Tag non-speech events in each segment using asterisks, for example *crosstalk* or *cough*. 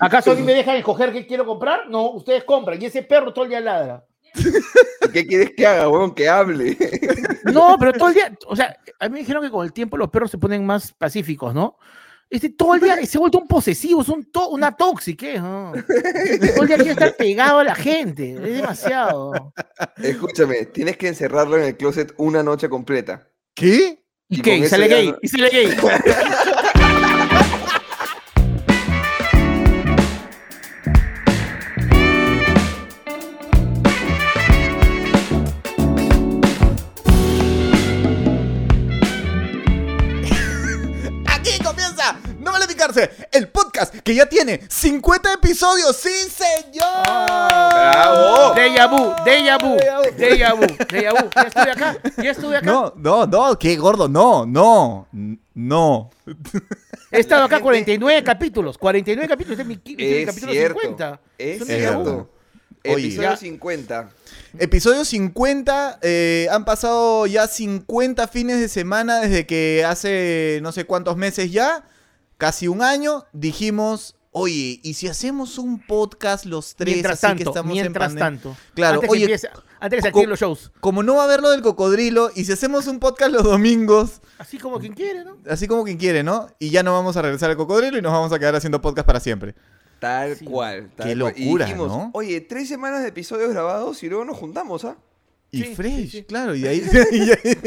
¿Acaso a mí me *laughs* dejan escoger qué quiero comprar? No, ustedes compran. Y ese perro todo el día ladra. ¿Y ¿Qué quieres que haga, weón? Que hable. *laughs* No, pero todo el día, o sea, a mí me dijeron que con el tiempo los perros se ponen más pacíficos, ¿no? Este, todo el día se ha vuelto un posesivo, es un to- una tóxica, ¿eh? ¿no? Todo el día quiere estar pegado a la gente, es demasiado. Escúchame, tienes que encerrarlo en el closet una noche completa. ¿Qué? ¿Y Y qué? ¿Y sale gay? no- ¿Y sale gay? *laughs* que ya tiene 50 episodios. ¡Sí, señor! ¡Bravo! Deja vu, deja vu, deja vu, deja vu. Ya estuve acá, ya estuve acá. No, no, no, qué gordo, no, no, no. He estado acá 49 capítulos, 49 capítulos, este es mi, este es capítulo cierto. 50. Es cierto. Oye. Episodio Ya. 50. Episodio 50, eh, han pasado ya 50 fines de semana desde que hace no sé cuántos meses ya, casi un año, dijimos, oye, ¿y si hacemos un podcast los tres Mientras así que tanto, estamos mientras en pandemia? tanto. Claro, antes oye, que empiece, antes que se co- activen los shows. Como no va a haber lo del cocodrilo, y si hacemos un podcast los domingos, Así como quien quiere, ¿no? así como quien quiere, ¿no? Y ya no vamos a regresar al cocodrilo y nos vamos a quedar haciendo podcast para siempre. Tal Sí. cual. tal Qué cual. Y locura, dijimos, ¿no? Oye, tres semanas de episodios grabados y luego nos juntamos, ¿ah? Y Sí, fresh, sí, sí. claro, y ahí... *laughs* *laughs* y ahí-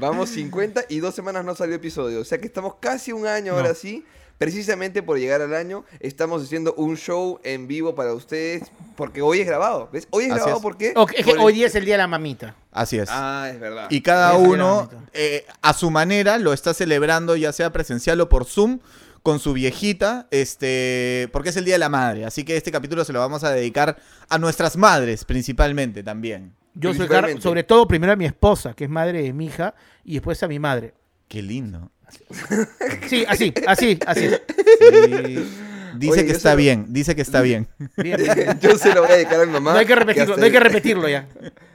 Vamos 50 y dos semanas no salió episodio. O sea que estamos casi un año ahora sí. Precisamente por llegar al año, estamos haciendo un show en vivo para ustedes. Porque hoy es grabado. ¿Ves? Hoy es Así grabado es. porque. Es que por el- hoy día es el día de la mamita. Así es. Ah, es verdad. Y cada uno, eh, a su manera, lo está celebrando, ya sea presencial o por Zoom, con su viejita, este, porque es el Día de la Madre. Así que este capítulo se lo vamos a dedicar a nuestras madres, principalmente también. Yo soy Principalmente. car- sobre todo primero a mi esposa, que es madre de mi hija, y después a mi madre. Qué lindo. Sí, así, así, así. Sí. Dice Oye, que está bien, dice que está bien. Bien, bien, bien. *laughs* Yo se lo voy a dedicar a mi mamá. No hay que repetirlo, no hay que repetirlo ya.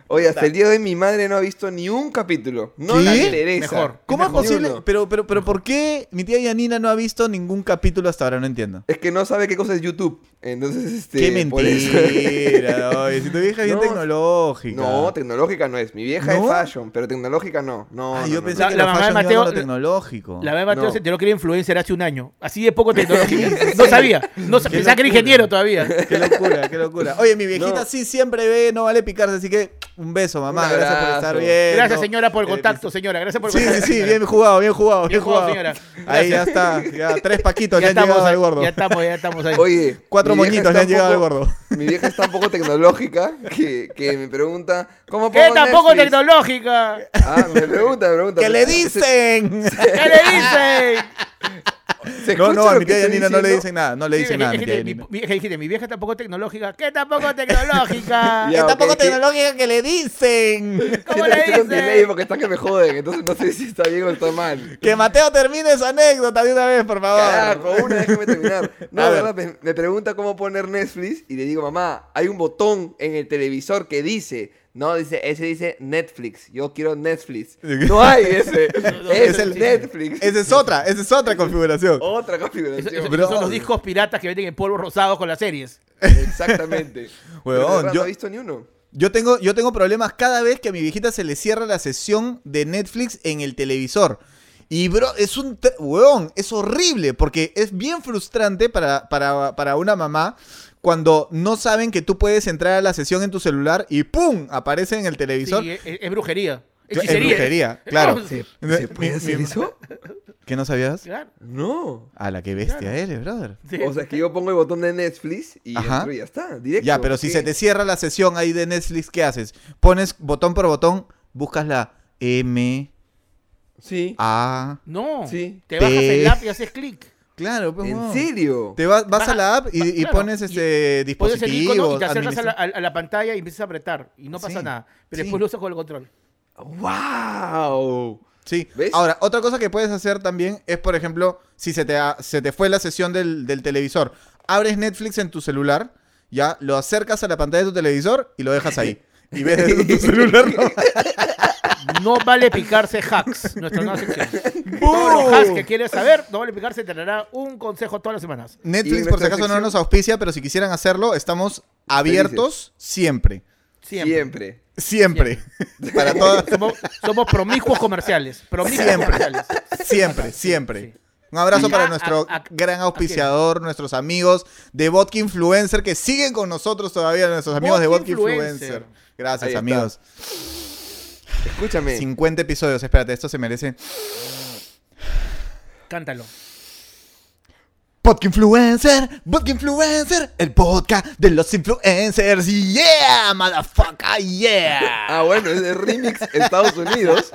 Oye, hasta el día de hoy mi madre no ha visto ni un capítulo. No ¿Qué? le interesa. Mejor. ¿Cómo es posible? uno. Pero, pero, pero, ¿por qué mi tía Yanina no ha visto ningún capítulo hasta ahora? No entiendo. Es que no sabe qué cosa es YouTube. Entonces, este. Qué por eso- mentira. *laughs* oye, si tu vieja es bien No, tecnológica. No, tecnológica no es. Mi vieja ¿No? es fashion, pero tecnológica no. No, Ah, no, yo no, pensé no. La- que la la, mamá de Mateo- tecnológico. La verdad, Mateo No. se enteró que era influencer hace un año. Así de poco *laughs* tecnología. No sabía. No pensaba que era ingeniero todavía. Qué locura, qué locura. Oye, mi viejita No. sí siempre ve, no vale picarse, así que un beso, mamá. Un gracias por estar bien. Gracias, señora, por el contacto, señora. Gracias por el Sí, sí, contacto. sí, bien jugado, bien jugado, bien, Bien jugado, señora. Ahí ya está, ya tres paquitos Ya le han llegado estamos, al ahí, gordo. ya estamos, ya estamos ahí. Oye, *laughs* Cuatro moñitos le han llegado al gordo. Mi vieja está un poco tecnológica que, que me pregunta, ¿cómo ¿Qué pongo tampoco Netflix? tecnológica? Ah, me pregunta, me pregunta. ¿Qué le dicen? ¿Qué le dicen? *laughs* ¿Se No, no, a mi tía Yanina no le dicen nada, no le Sí, dicen nada mi dijiste, vieja tampoco tecnológica. ¿Qué tampoco tecnológica? *laughs* ¿Qué tampoco tecnológica que le dicen? *laughs* ¿Cómo le con delay dicen? porque están que me joden, entonces no sé si está bien o está mal. Que Mateo termine su anécdota de una vez, por favor. Carajo, una, déjame terminar. *laughs* No, A de ver. verdad, me, me pregunta cómo poner Netflix y le digo, mamá, hay un botón en el televisor que dice, no, dice, ese dice Netflix, yo quiero Netflix. *laughs* No hay ese, es, *laughs* Es el Netflix. Esa es otra, esa es otra configuración. Otra configuración. Bro. son los discos piratas que venden en polvo rosado con las series. Exactamente. *laughs* Huevón, verdad yo- no he visto ni uno. Yo tengo, yo tengo problemas cada vez que a mi viejita se le cierra la sesión de Netflix en el televisor. Y bro, es un... Weón, es horrible porque es bien frustrante para, para, para una mamá cuando no saben que tú puedes entrar a la sesión en tu celular y ¡pum! aparece en el televisor. Sí, es, es brujería. Es brujería, *laughs* claro. ¿Se, Mi- ¿se puede hacer eso? ¿Qué no sabías? Claro. No. A la que bestia Claro. eres, brother. Sí. O sea, es que yo pongo el botón de Netflix y Ajá. ya está, directo. Ya, pero si se te cierra la sesión ahí de Netflix, ¿qué haces? Pones botón por botón, buscas la M, Sí. A... No. Sí. Te bajas el app y haces clic. Claro, pues, ¿En serio? Te vas, vas Baja- a la app y, y claro, pones este Pones el icono dispositivo. y te acercas a la, a pantalla y empiezas a apretar. Y no pasa Sí. nada. Pero Sí. después lo usas con el control. ¡Wow! Sí. ¿Ves? Ahora, otra cosa que puedes hacer también es, por ejemplo, si se te, ha- se te fue la sesión del, del televisor, abres Netflix en tu celular, ya, lo acercas a la pantalla de tu televisor y lo dejas ahí. *laughs* Y ves desde tu celular. ¿no? *laughs* No vale picarse hacks, nuestra nueva sección. *laughs* Todos los hacks que quieres saber, no vale picarse, te dará un consejo todas las semanas. Netflix, por si acaso, no nos auspicia, pero si quisieran hacerlo, estamos abiertos siempre. Siempre. Siempre. Siempre. Para *laughs* todas. Somos, somos promiscuos comerciales. Promiscuos Siempre. comerciales. Siempre, siempre. Un abrazo Y para a- nuestro a- a- gran auspiciador, nuestros amigos de Vodka Influencer que siguen con nosotros todavía, nuestros amigos de Vodka Vodka Influencer. Influencer. Gracias, Ahí está. amigos. Escúchame. 50 episodios, espérate, esto se merece. Cántalo. Vodka Influencer, Vodka Influencer, el podcast de los influencers. Yeah, motherfucker, yeah. Ah, bueno, es de remix Estados Unidos.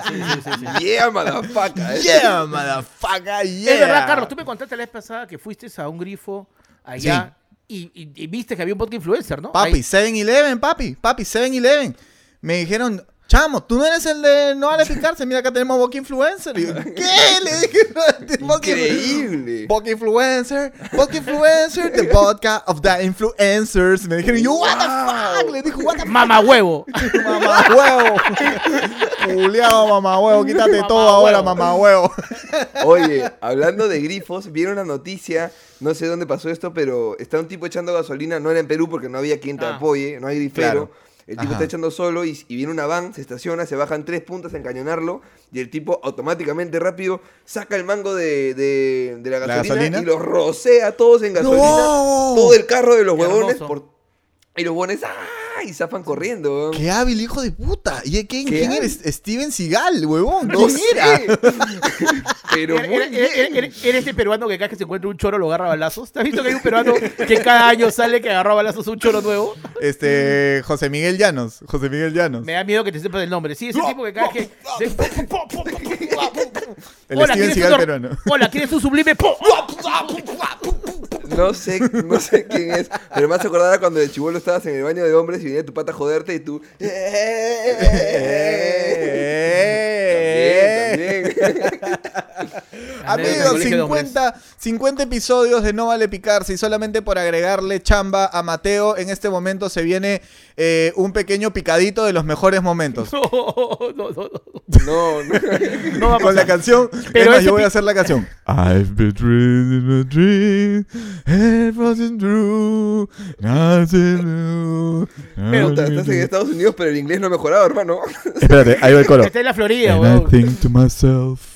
Yeah, motherfucker. ¿eh? Yeah, motherfucker, yeah. Es verdad, Carlos, tú me contaste la vez pasada que fuiste a un grifo allá y, y- y viste que había un podcast influencer, ¿no? Papi, Ahí- 7-Eleven, papi, papi, 7-Eleven. Me dijeron, chamo, tú no eres el de no vale *laughs* picarse, mira acá tenemos Vodka Influencer. Y yo, ¿qué? Le dije, *laughs* Increíble. Vodka Influencer, Vodka Influencer, the *laughs* vodka of the influencers. Me dijeron, yo, what the fuck? Le dijo, what the fuck, Mamá huevo. mamá huevo. Juliado, mamá huevo, quítate Mamá todo ahora, huevo. mamá huevo. Oye, hablando de grifos, vieron una noticia, no sé dónde pasó esto, pero está un tipo echando gasolina, no era en Perú porque no había quien te Ah. apoye, no hay grifero. Claro. El tipo Ajá. está echando solo y, y viene una van, se estaciona, se bajan tres puntas a encañonarlo y el tipo automáticamente rápido saca el mango de, de- de la, ¿La gasolina y los rocea a todos en gasolina. ¡No! Todo el carro de los huevones por- y los huevones ¡ah! Y zafan corriendo. weón. Qué hábil, hijo de puta. ¿Y quién, Qué quién eres? Steven Seagal, huevón. No ¿Quién era? pero Eres, muy eres- bien. eres- eres- eres este peruano que cada que se encuentra un choro lo agarra a balazos. ¿Te has visto que hay un peruano que cada año sale que agarra a balazos un choro nuevo? Este, José Miguel Llanos. José Miguel Llanos. Me da miedo que te sepas el nombre. Sí, ese tipo que cada que... El Hola, Steven ¿quieres Seagal peruano. Hola, ¿quieres un sublime? No sé, no sé quién es, pero me hace acordar cuando de chivolo estabas en el baño de hombres y venía tu pata a joderte y tú. También, también. *laughs* Amigos, Colegio de hombres. 50, 50 episodios de No Vale Picarse y solamente por agregarle chamba a Mateo, en este momento se viene eh, un pequeño picadito de los mejores momentos. *laughs* No, no, no, no. No, no. *laughs* No va a Con la pasar. canción, Pero más, yo voy a hacer la canción. I've been dreaming a dream, it wasn't true, nothing new. Puta, estás en Estados Unidos, pero el inglés no ha mejorado, hermano. Espérate, ahí va el coro. Está en la Florida, And I weón. think to myself,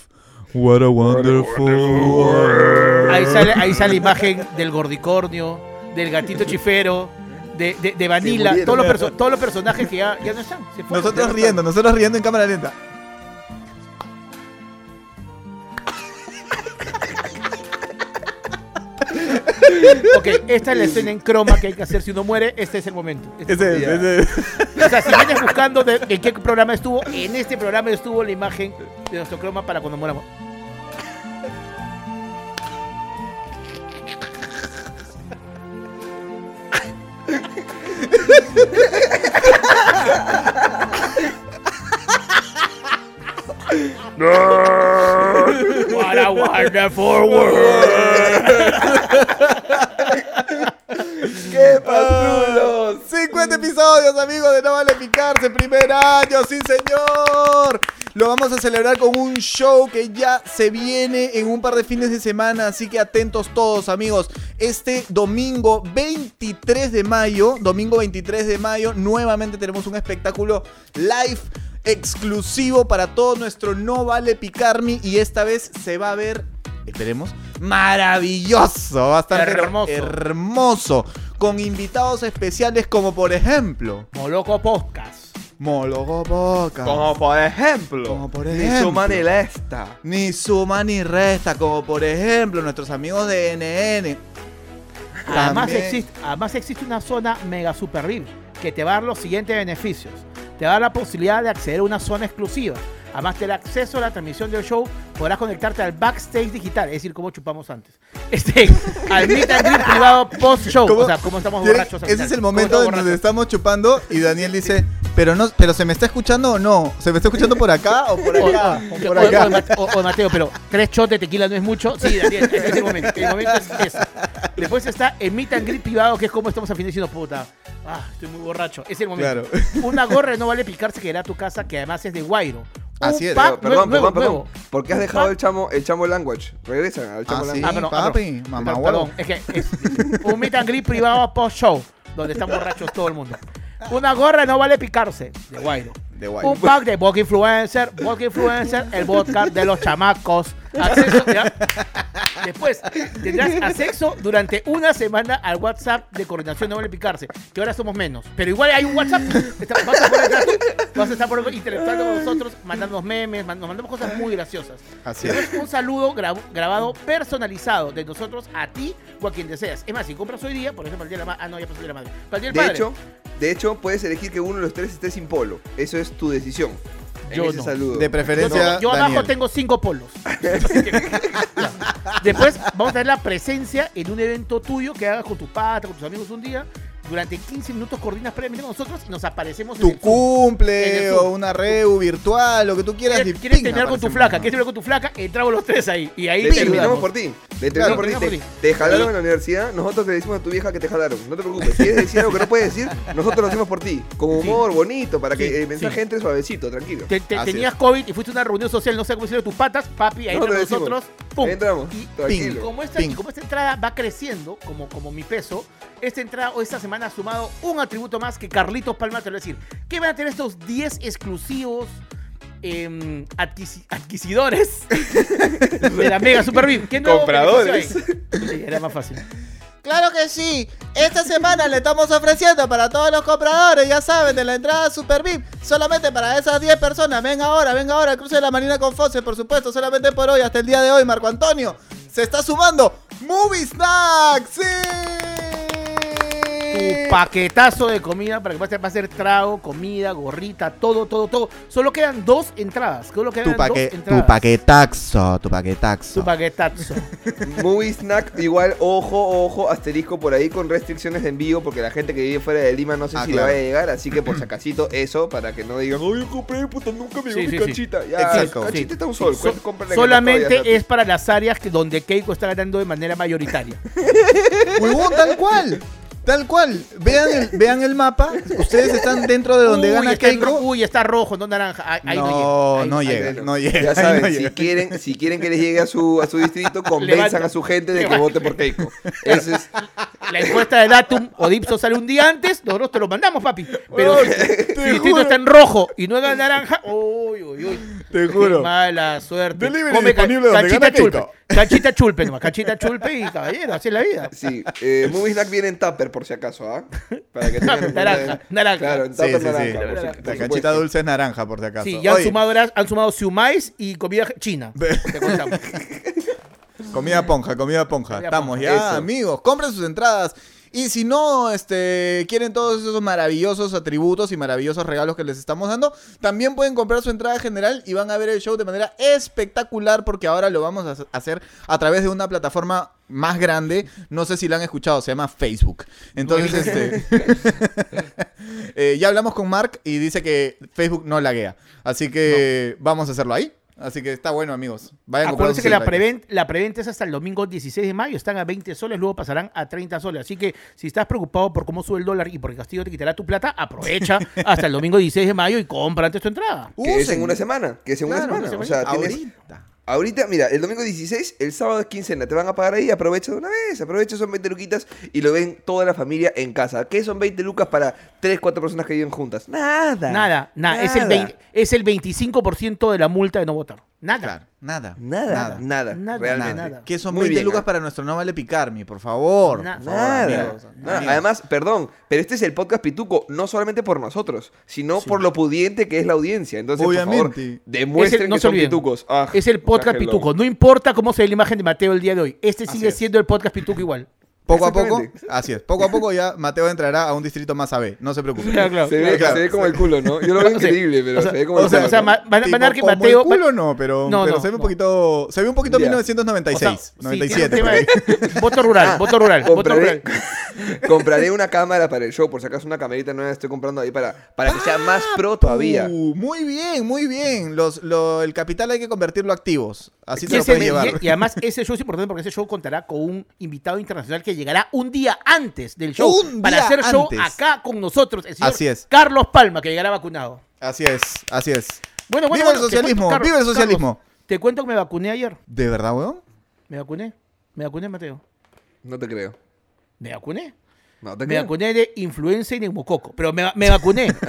what a wonderful world. Ahí sale, ahí sale la imagen del gordicornio, del gatito chifero, de, de, de Vanilla, murieron. todos los, perso- todos los personajes que ya, ya no están. se fueron. Nosotros riendo, nosotros riendo en cámara lenta. Ok, esta es la escena en croma que hay que hacer si uno muere. Este es el momento. Este es el Ese, ese. O sea, si vienes buscando de, en qué programa estuvo, en este programa estuvo la imagen de nuestro croma para cuando moramos. What a wonderful world. ¡Qué patrulos! 50 episodios, amigos, de No Vale Picarse, primer año, sí señor. Lo vamos a celebrar con un show que ya se viene en un par de fines de semana, así que atentos todos, amigos. Este domingo 23 de mayo, domingo 23 de mayo, nuevamente tenemos un espectáculo live exclusivo para todo nuestro No Vale Picarme y esta vez se va a ver esperemos, maravilloso, va a estar pero Hermoso. hermoso, con invitados especiales como por ejemplo, Moloco Podcast. Mologo Boca, Como por ejemplo. Como por Ni ejemplo. su mani la esta. ni suma ni resta, como por ejemplo nuestros amigos de NN. Además También- existe, además existe una zona mega super VIP que te va a dar los siguientes beneficios. Te va a dar la posibilidad de acceder a una zona exclusiva. Además te da acceso a la transmisión del show. Podrás conectarte al backstage digital, es decir, como chupamos antes. *laughs* Este, al meet and greet privado post-show. ¿Cómo? O sea, como estamos borrachos Ese final. es el ¿Cómo momento en donde estamos chupando y Daniel dice, pero no, pero se me está escuchando o no, se me está escuchando por acá o por *laughs* acá, o- o o- por o- acá. o- Mate- o- o Mateo, pero tres shots de tequila no es mucho. Sí, Daniel, ese es el momento. El momento es ese. Después está el meet and greet privado, que es como estamos al fin diciendo, puta, ah, estoy muy borracho. Es el momento. Claro. *laughs* Una gorra no vale picarse que irá a tu casa, que además es de Guairo. Así es. pack perdón, nuevo, perdón, perdón. ¿Por qué has dejado el chamo, el chamo language? Regresan al chamo Ah, sí, language. Ah, perdón, ah, papi, perdón. mamá. Perdón, es que es *laughs* un meet and greet privado post-show, donde están borrachos todo el mundo. Una gorra no vale picarse, de Guairo. De guay. Un pack de Vodka Influencer, Vodka Influencer, el vodka de los chamacos. Acceso, *laughs* ¿ya? Después, tendrás acceso durante una semana al WhatsApp de coordinación No Vale Picarse, que ahora somos menos. Pero igual hay un WhatsApp. Está- Vas a, poder vas a estar por interactuando con nosotros, mandándonos memes, nos mandamos cosas muy graciosas. Así es. Un saludo gra- grabado personalizado de nosotros a ti o a quien deseas. Es más, si compras hoy día, por ejemplo, el día de la madre. Ah, no, ya pasó el día de la madre. Para el día del De padre. hecho, de hecho, puedes elegir que uno de los tres esté sin polo. Eso es tu decisión. Yo ese no. saludo. De preferencia, tengo- yo abajo Daniel. tengo cinco polos. *laughs* Después vamos a tener la presencia en un evento tuyo que hagas con tu pata, con tus amigos un día. Durante 15 minutos coordinas previamente con nosotros y nos aparecemos en tu el Zoom. En cumple el o una reu virtual, lo que tú quieras. ¿Quieres, quieres terminar con tu flaca? ¿Quieres terminar con tu flaca? Entramos los tres ahí. Y ahí te terminamos ayudamos. por ti. Le Claro, terminamos por ti. Te, por ti. te jalaron en la universidad, nosotros le decimos a tu vieja que te jalaron. No te preocupes. Si quieres decir algo que no puedes decir, nosotros lo hacemos por ti. Con humor, bonito, para que Sí, el mensaje sí. entre suavecito, tranquilo. Te- te- tenías COVID y fuiste a una reunión social, no sé cómo decirlo, tus patas, papi, ahí No, entre lo decimos. nosotros, entramos, Y, tranquilo. como esta, Ping. y como esta entrada va creciendo, como, como mi peso, esta entrada o esta semana ha sumado un atributo más que Carlitos Palma te lo va a decir. ¿Qué van a tener estos 10 exclusivos adquisi- adquisidores *laughs* de la Mega Super VIP? ¿Qué nuevo Compradores. era más fácil. Claro que sí. Esta semana le estamos ofreciendo para todos los compradores, ya saben, de la entrada Super VIP. Solamente para esas 10 personas. Ven ahora, ven ahora. Cruce la Marina con Fose, por supuesto. Solamente por hoy, hasta el día de hoy, Marco Antonio. Se está sumando Movie Snack. ¡Sí! Tu paquetazo de comida para que va a ser, va a ser trago, comida, gorrita, todo, todo, todo. Solo quedan dos entradas. Solo quedan Tu, paque- dos tu paquetaxo, tu paquetaxo. Tu paquetazo. Movie Snack, igual, ojo, ojo, asterisco por ahí con restricciones de envío, porque la gente que vive fuera de Lima no sé Ah, si claro. le va a llegar, así que por si acasito eso, para que no digan, ay, yo compré, puta, nunca me llegó sí, mi sí. cachita. Ya, Exacto. cachita Sí. está un sol, So- solamente es para las áreas que donde Keiko está ganando de manera mayoritaria. *laughs* Huevón, tal cual. Tal cual. Vean el, vean el mapa. Ustedes están dentro de donde uy, gana está Keiko. uy, está rojo, no naranja. Ahí, no, No, llega. no llega. No llega, Ya saben, no si, llega. quieren, si quieren que les llegue a su, a su distrito, *laughs* convenzan Levanta. a su gente de que Levanta. vote por Keiko. Ese es, La encuesta de Datum o Dipso sale un día antes, nosotros te lo mandamos, papi. Pero si, el distrito está en rojo y no en naranja, uy, uy, uy. Te Qué juro. mala suerte. Delivery ca- disponible donde canchita gana chulpe. Keiko. Canchita chulpe nomás, canchita chulpe y caballero, así es la vida. sí, eh, Movie Snack viene en tupper, por si acaso, ¿ah? Para que tengan en cuenta. *laughs* Naranja, naranja. Claro, en tupper sí, naranja. sí. por si- La supuesto. dulce es naranja, por si acaso. Sí, ya han Oye, sumado, han sumado siumais y comida china. Te contamos. *laughs* Comida ponja, comida ponja. Comida Estamos ponja. ya, Eso. amigos. Compren sus entradas. Y si no, este, quieren todos esos maravillosos atributos y maravillosos regalos que les estamos dando, también pueden comprar su entrada general y van a ver el show de manera espectacular porque ahora lo vamos a hacer a través de una plataforma más grande. No sé si la han escuchado, se llama Facebook. Entonces, este, *laughs* eh, ya hablamos con Mark y dice que Facebook no laguea. Así que vamos a hacerlo ahí. Así que está bueno, amigos. Vayan Acuérdense que la, entradas. preventa, la preventa es hasta el domingo 16 de mayo. Están a 20 soles, luego pasarán a 30 soles. Así que si estás preocupado por cómo sube el dólar y porque Castillo te quitará tu plata, aprovecha *laughs* hasta el domingo 16 de mayo y compra antes tu entrada. Que es en una semana, que es en Claro, una semana. una O sea, tienes, Ahorita. Ahorita, mira, el domingo 16, el sábado es quincena, te van a pagar ahí, aprovecha de una vez, aprovecha, son 20 luquitas y lo ven toda la familia en casa. ¿Qué son 20 lucas para 3, 4 personas que viven juntas? Nada. Nada, nada. Es, el 20 es el 25% de la multa de no votar. Nada. Claro, nada. Nada, nada, Nada, realmente. nada. Que son Muy 20 bien, lucas para nuestro No Vale Picarme, por favor. Na- por favor, Nada, amigos, nada. amigos. Además, perdón, pero este es el podcast Pituco, no solamente por nosotros, sino por lo pudiente que es la audiencia. Entonces, por favor, Obviamente. demuestren Es el- no que son olviden. pitucos. Ah, Es el podcast. Pituco. No importa cómo se ve la imagen de Mateo el día de hoy. Este sigue es. siendo el podcast Pituco igual. Poco a poco, así es. Poco a poco ya Mateo entrará a un distrito más AB. No se preocupe. Claro, claro. Se ve, Claro. se ve como el culo, ¿no? Yo lo veo increíble, pero o sea, se ve como o el sea, culo. o sea, van, a ver que como Mateo. el culo no, pero, No, pero no, se ve un no. poquito, se ve un poquito Ya. 1996, o sea, sí, 97. tiene por ahí. un tema de- voto rural, voto rural, voto Compraré, rural. *laughs* compraré una cámara para el show, por si acaso una camerita nueva estoy comprando ahí para, para que sea más pro todavía. Uh, muy bien, muy bien. Los, lo- el capital hay que convertirlo a activos. Así Y, te lo puedes llevar. y- y además ese show es importante porque ese show contará con un invitado internacional que llegará un día antes del show Un para hacer show antes. acá con nosotros, el señor Así es. Carlos Palma, que llegará vacunado. Así es, así es. Bueno, bueno, ¡Viva el bueno, socialismo! cuento, Carlos, ¡Viva el socialismo! Carlos, te cuento que me vacuné ayer. ¿De verdad, weón? Me vacuné. Me vacuné, Mateo. No te creo. Me vacuné. No te Me creo. vacuné de influenza y neumococo, pero me, me vacuné. *laughs*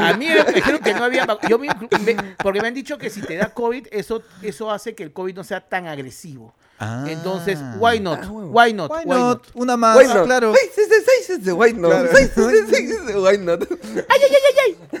A mí me dijeron que no había yo me inclu- me- porque me han dicho que si te da COVID, eso, eso hace que el COVID no sea tan agresivo. Ah. Entonces, why not? Ah, bueno. Why not? Why Why not? not? Una más, Why not? claro. Why not? Claro. Seis, seis, seis, seis, Why not?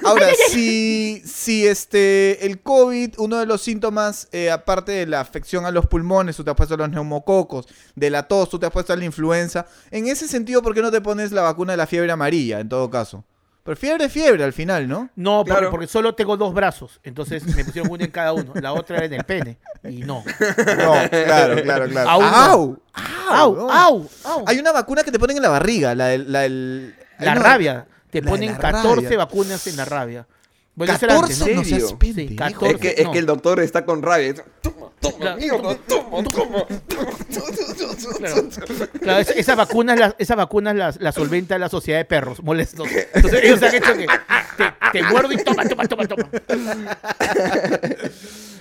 Ahora, si, si este, el COVID, uno de los síntomas, eh, aparte de la afección a los pulmones, tú te has puesto los neumococos, de la tos, tú te has puesto la influenza, en ese sentido, ¿por qué no te pones la vacuna de la fiebre amarilla, en todo caso? Pero fiebre es fiebre al final, ¿no? No, porque, Claro. porque solo tengo dos brazos, entonces me pusieron una en cada uno. La otra era en el pene. Y no. *laughs* No, claro, claro, claro. ¡Au! ¡Au! ¡Au! ¡Au! Hay una vacuna que te ponen en la barriga, la del... La, del- La rabia. Te La ponen la 14 rabia. vacunas en la rabia. Eso era 14, antes, no ¿no? seas serio? pendejo. Sí, 14. Es que, es no. que el doctor está con rabia. Toma, toma, Claro. mierda, toma, toma. Claro, Claro, esa, esa vacuna, la, esa vacuna la, la solventa la sociedad de perros molestos. Entonces ellos han hecho que te, te muerdo y toma, toma, toma, toma.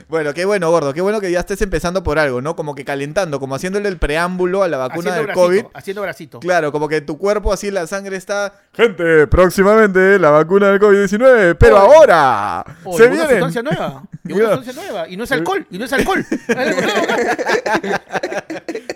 Bueno, qué bueno, gordo. Qué bueno que ya estés empezando por algo, ¿no? Como que calentando, como haciéndole el preámbulo a la vacuna Haciendo del bracito, COVID. haciendo bracito. Claro, como que tu cuerpo así la sangre está. Gente, próximamente la vacuna del COVID-19, pero Oye. ahora Oh, se y una sustancia nueva. Y una *laughs* sustancia nueva. Y no es alcohol. Y no es alcohol. *laughs*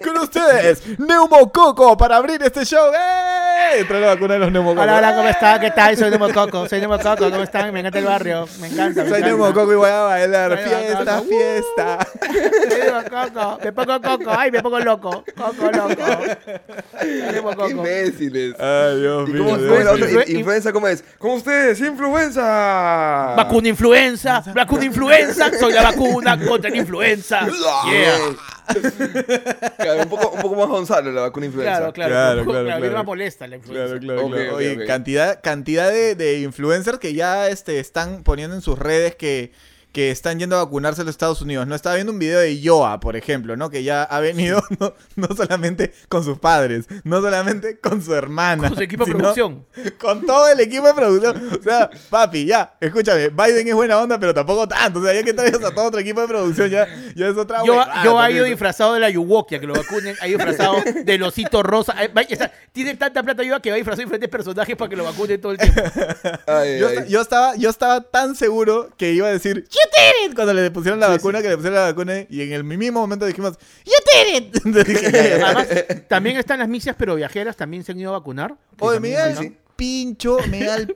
Con ustedes, neumococo para abrir este show. ¡Eh! Entra la vacuna de los neumococos. Hola, hola, ¿cómo están? ¿Qué tal? Soy Nemococo. Soy Nemococo. ¿Cómo están? Me encanta el barrio. Me encanta. Me Soy encanta. neumococo y voy a bailar. Soy Fiesta. *laughs* Uh. fiesta. Me pongo coco. Ay, me pongo loco. Coco loco. Soy Qué Nemococo. imbéciles. Ay, Dios ¿Y mío. cómo Dios fue la ¿Influenza cómo es? ¿Cómo ustedes? ¡Influenza! Vacuna influenza, vacuna influenza, soy la vacuna contra la influenza. *laughs* Yeah. Claro, un, poco, un poco más Gonzalo la vacuna influenza. Claro, claro, Claro, claro, claro, molesta la influenza. Claro, claro, Ok, claro. ok, Oye, ok. cantidad, cantidad de, de influencers que ya este, están poniendo en sus redes que, que están yendo a vacunarse a los Estados Unidos. No estaba viendo un video de Yoa, por ejemplo, ¿no? Que ya ha venido *laughs* no, no solamente con sus padres, no solamente con su hermana. Con su equipo de producción. Con todo el equipo de producción. O sea, papi, ya, escúchame, Biden es buena onda, pero tampoco tanto. O sea, ya que traigas a todo otro equipo de producción, ya, ya es otra Yo, huevada yo ha ido disfrazado de la Yuwokia, que lo vacunen, ha ido disfrazado del osito rosa. Tiene tanta plata yo que va disfrazado de diferentes personajes para que lo vacunen todo el tiempo. *laughs* Ay, Yo, ay. esta- yo estaba, yo estaba tan seguro que iba a decir did it cuando le pusieron la vacuna, que le pusieron la vacuna y en el mismo momento dijimos You did it. *laughs* Entonces. Además, también están las misias pero viajeras, también se han ido a vacunar. Oye, me da el pincho, me da el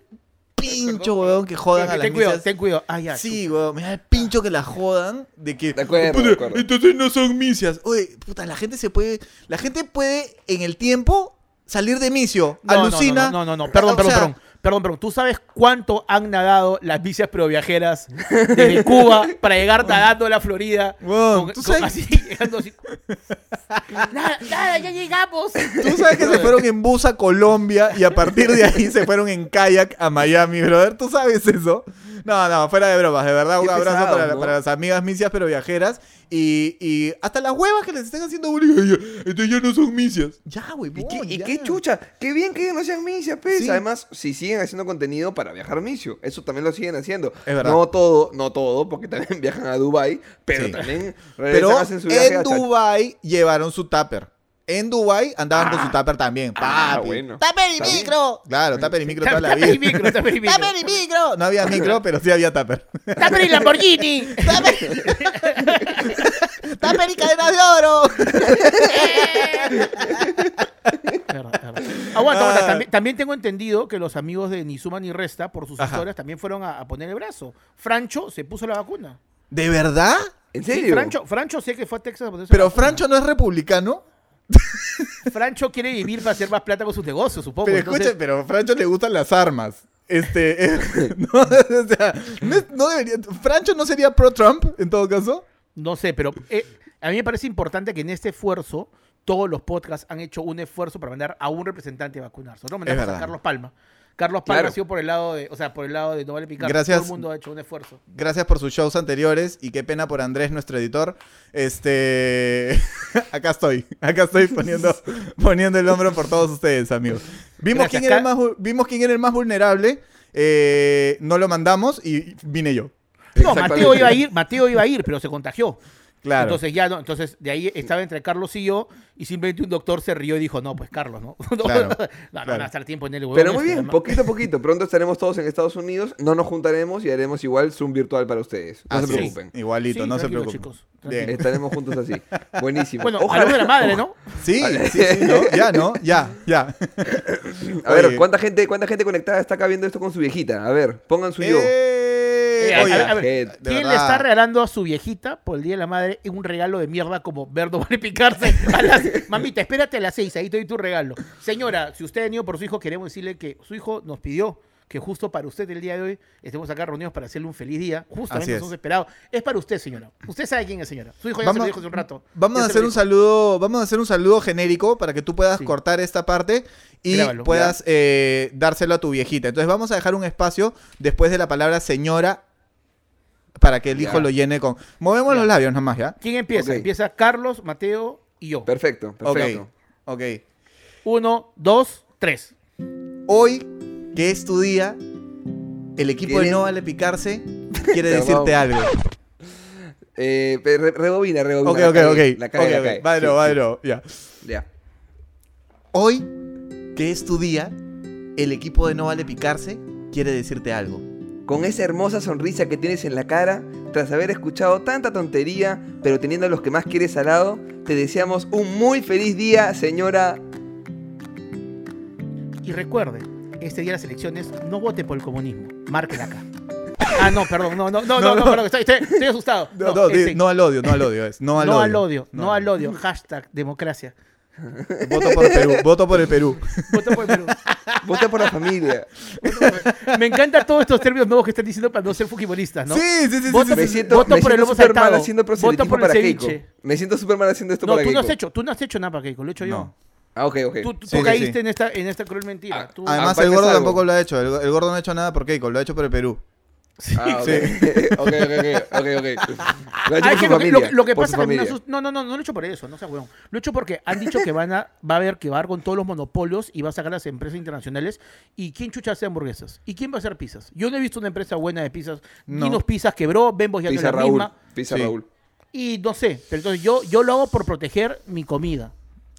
pincho, weón, que jodan a las Ten cuidado, misias. ten cuidado. Ah, ya. Sí, weón, me da el pincho que la jodan de que De acuerdo, "Puta, de acuerdo. entonces no son misias. Oye, puta, la gente se puede la gente puede en el tiempo salir de misio. No, Alucina. No, no, no, no, perdón, O perdón, sea, perdón. Perdón, perdón. ¿Tú sabes cuánto han nadado las misias pero viajeras desde Cuba para llegar nadando a la Florida? Weón, ¿tú sabes? así, *laughs* llegando así. nada, nada, ya llegamos. Tú sabes que se fueron en bus a Colombia y a partir de ahí se fueron en kayak a Miami, brother. ¿Tú sabes eso? No, no, fuera de bromas, de verdad. Un abrazo pesado, para, ¿no? para las amigas misias pero viajeras. Y, y hasta las huevas que les estén haciendo bullying. Entonces ya no son misias. Ya, güey. ¿Y, qué, bon, y ya. qué chucha? Qué bien que no sean misias, pues. Sí. Además, si siguen haciendo contenido para viajar misio, eso también lo siguen haciendo. Es verdad. No todo, no todo, porque también *laughs* viajan a Dubai, pero Sí. también Pero regresan, hacen su viaje en a Dubai llevaron su tupper. En Dubai andaban con su tupper también. Ah, papi. bueno. ¡Tupper y micro! Claro, tupper y micro toda la Tupper y vida. micro, tupper y micro. ¡Tupper y micro! No había micro, pero sí había tupper. Tupper y Lamborghini. ¡Tupper y cadenas de oro! Aguanta, aguanta. Ah. También, también tengo entendido que los amigos de Ni Suma Ni Resta, por sus Ajá. historias, también fueron a, a poner el brazo. Francho se puso la vacuna. ¿De verdad? ¿En Sí, serio? Francho, Francho sé que fue a Texas a ponerse Pero la vacuna. Francho no es republicano. Francho quiere vivir para hacer más plata con sus negocios, supongo. Pero Entonces, pero a Francho le gustan las armas. Este, eh, *laughs* *laughs* no, o sea, no, no debería. Francho no sería pro Trump en todo caso. No sé, pero eh, a mí me parece importante que en este esfuerzo todos los podcasts han hecho un esfuerzo para mandar a un representante a vacunarse. Nosotros mandamos a. Carlos Palma. Carlos Palma Claro. ha sido por el lado de, o sea, por el lado de No Vale Picar. Gracias. Todo el mundo ha hecho un esfuerzo. Gracias por sus shows anteriores y qué pena por Andrés, nuestro editor. Este, *laughs* acá estoy, acá estoy poniendo, *laughs* poniendo el hombro por todos ustedes, amigos. Vimos Gracias, quién era el más, vimos quién era el más vulnerable eh, no lo mandamos y vine yo. No. Mateo iba a ir, Mateo iba a ir, pero se contagió. Claro. Entonces ya no, entonces de ahí estaba entre Carlos y yo, y simplemente un doctor se rió y dijo, no, pues Carlos, ¿no? *laughs* No, Claro, no, no, claro. van a estar tiempo en el huevo. Pero muy bien, poquito a poquito. Pronto estaremos todos en Estados Unidos. No nos juntaremos y haremos igual Zoom virtual para ustedes. No Así se es, preocupen. Igualito, Sí, no se preocupen. chicos, Bien. Estaremos juntos así. *laughs* Buenísimo. Bueno, Ojalá- de la madre, ¿no? Sí, sí, sí, ¿no? Ya, ¿no? Ya, ya. A ver, Oye. ¿cuánta gente, ¿cuánta gente conectada está acá viendo esto con su viejita? A ver, pongan su yo. Eh, a- a, ver, ¿quién le está regalando a su viejita por el Día de la Madre un regalo de mierda como Verdo *laughs* vale picarse? A las- *laughs* mamita, espérate a las seis, ahí te doy tu regalo. Señora, si usted ha venido por su hijo, queremos decirle que su hijo nos pidió que justo para usted el día de hoy estemos acá reunidos para hacerle un feliz día. Justamente nos hemos esperado. Es para usted, señora. Usted sabe quién es, señora. Su hijo ya se lo dijo hace un rato. Vamos Ya a hacer un saludo, vamos a hacer un saludo genérico para que tú puedas Sí. cortar esta parte y Grábalo. puedas eh, dárselo a tu viejita. Entonces vamos a dejar un espacio después de la palabra señora para que el hijo Ya. lo llene con. Movemos los labios nomás, ¿ya? ¿Quién empieza? Empieza Carlos, Mateo y yo. Perfecto, perfecto. Ok, ok. Uno, dos, tres. Hoy, que es tu día, el equipo de ¿Quieren- No Vale Picarse *laughs* quiere decirte algo. Eh, re- rebobina, rebobina. Ok, ok, ok. La cagué, Ok, la. Va de nuevo, ya. Ya. Hoy, que es tu día, el equipo de No Vale Picarse quiere decirte algo. Con esa hermosa sonrisa que tienes en la cara, tras haber escuchado tanta tontería, pero teniendo a los que más quieres al lado, te deseamos un muy feliz día, señora. Y recuerde, este día de las elecciones, no vote por el comunismo. Márquela acá. Ah, no, perdón, no, no, no, no, no, perdón, estoy, estoy- estoy asustado. No, no, este, no al odio, no al odio. Es, no al no odio. al odio, no al odio. Hashtag democracia. Voto por Perú, voto por el Perú. Voto por el Perú. *laughs* Vota por la familia. Me encantan todos estos términos nuevos que están diciendo para no ser fujimoristas, ¿no? Sí, sí, sí, sí, Voto- sí, Me siento, Voto me por siento súper mal haciendo Voto proselitismo por el para Keiko. Me siento súper mal haciendo esto No, para tú no has Keiko. hecho, tú no has hecho nada para Keiko, lo he hecho yo. Ah, ok, ok. Tú, tú Sí, sí, caíste sí. En, esta, en esta cruel mentira. Ah, Tú- Además, el gordo tampoco lo ha hecho. El, el gordo no ha hecho nada por Keiko, lo ha hecho por el Perú. Ah, ok. Sí. *laughs* ok, ok, ok, ok, ok. Lo hecho Ah, por es que su lo, que- familia. lo- lo que por pasa su que no, no, no, no lo he hecho por eso, no sea huevón. Lo he hecho porque han dicho que van a, *laughs* va a haber que va a con todos los monopolios y va a sacar las empresas internacionales. ¿Y quién chucha hace hamburguesas? ¿Y quién va a hacer pizzas? Yo no he visto una empresa buena de pizzas. No. Dinos Pizzas quebró, Bembos ya no es la Raúl. misma. Sí. Raúl. Y no sé, pero entonces yo, yo lo hago por proteger mi comida.